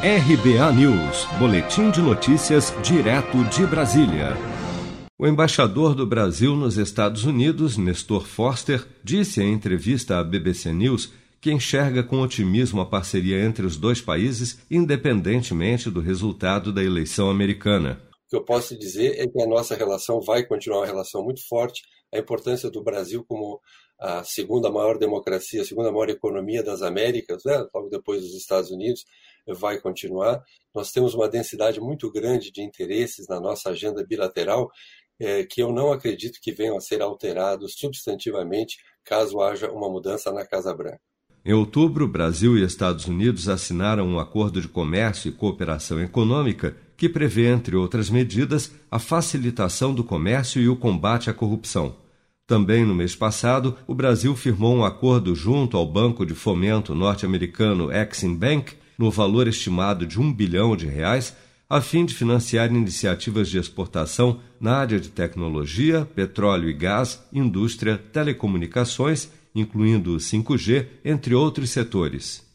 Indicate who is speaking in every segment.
Speaker 1: RBA News, Boletim de Notícias, direto de Brasília. O embaixador do Brasil nos Estados Unidos, Nestor Forster, disse em entrevista à BBC News que enxerga com otimismo a parceria entre os dois países, independentemente do resultado da eleição americana.
Speaker 2: O que eu posso dizer é que a nossa relação vai continuar uma relação muito forte. A importância do Brasil como a segunda maior democracia, a segunda maior economia das Américas, né, logo depois dos Estados Unidos, vai continuar. Nós temos uma densidade muito grande de interesses na nossa agenda bilateral é, que eu não acredito que venham a ser alterados substantivamente caso haja uma mudança na Casa Branca.
Speaker 1: Em outubro, Brasil e Estados Unidos assinaram um acordo de comércio e cooperação econômica que prevê, entre outras medidas, a facilitação do comércio e o combate à corrupção. Também no mês passado, o Brasil firmou um acordo junto ao Banco de Fomento norte-americano Exim Bank, no valor estimado de um bilhão de reais, a fim de financiar iniciativas de exportação na área de tecnologia, petróleo e gás, indústria, telecomunicações, incluindo o 5G, entre outros setores.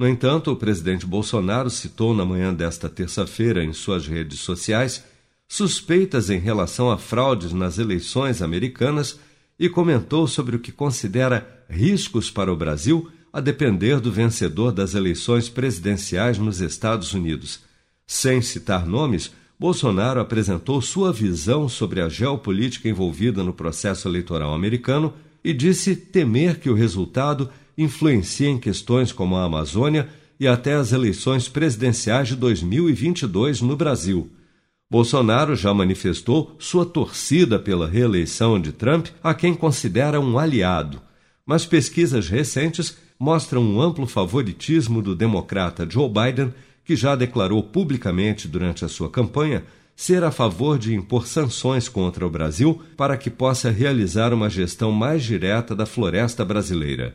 Speaker 1: No entanto, o presidente Bolsonaro citou na manhã desta terça-feira em suas redes sociais suspeitas em relação a fraudes nas eleições americanas e comentou sobre o que considera riscos para o Brasil a depender do vencedor das eleições presidenciais nos Estados Unidos. Sem citar nomes, Bolsonaro apresentou sua visão sobre a geopolítica envolvida no processo eleitoral americano e disse temer que o resultado influencie em questões como a Amazônia e até as eleições presidenciais de 2022 no Brasil. Bolsonaro já manifestou sua torcida pela reeleição de Trump, a quem considera um aliado. Mas pesquisas recentes mostram um amplo favoritismo do democrata Joe Biden, que já declarou publicamente durante a sua campanha ser a favor de impor sanções contra o Brasil para que possa realizar uma gestão mais direta da floresta brasileira.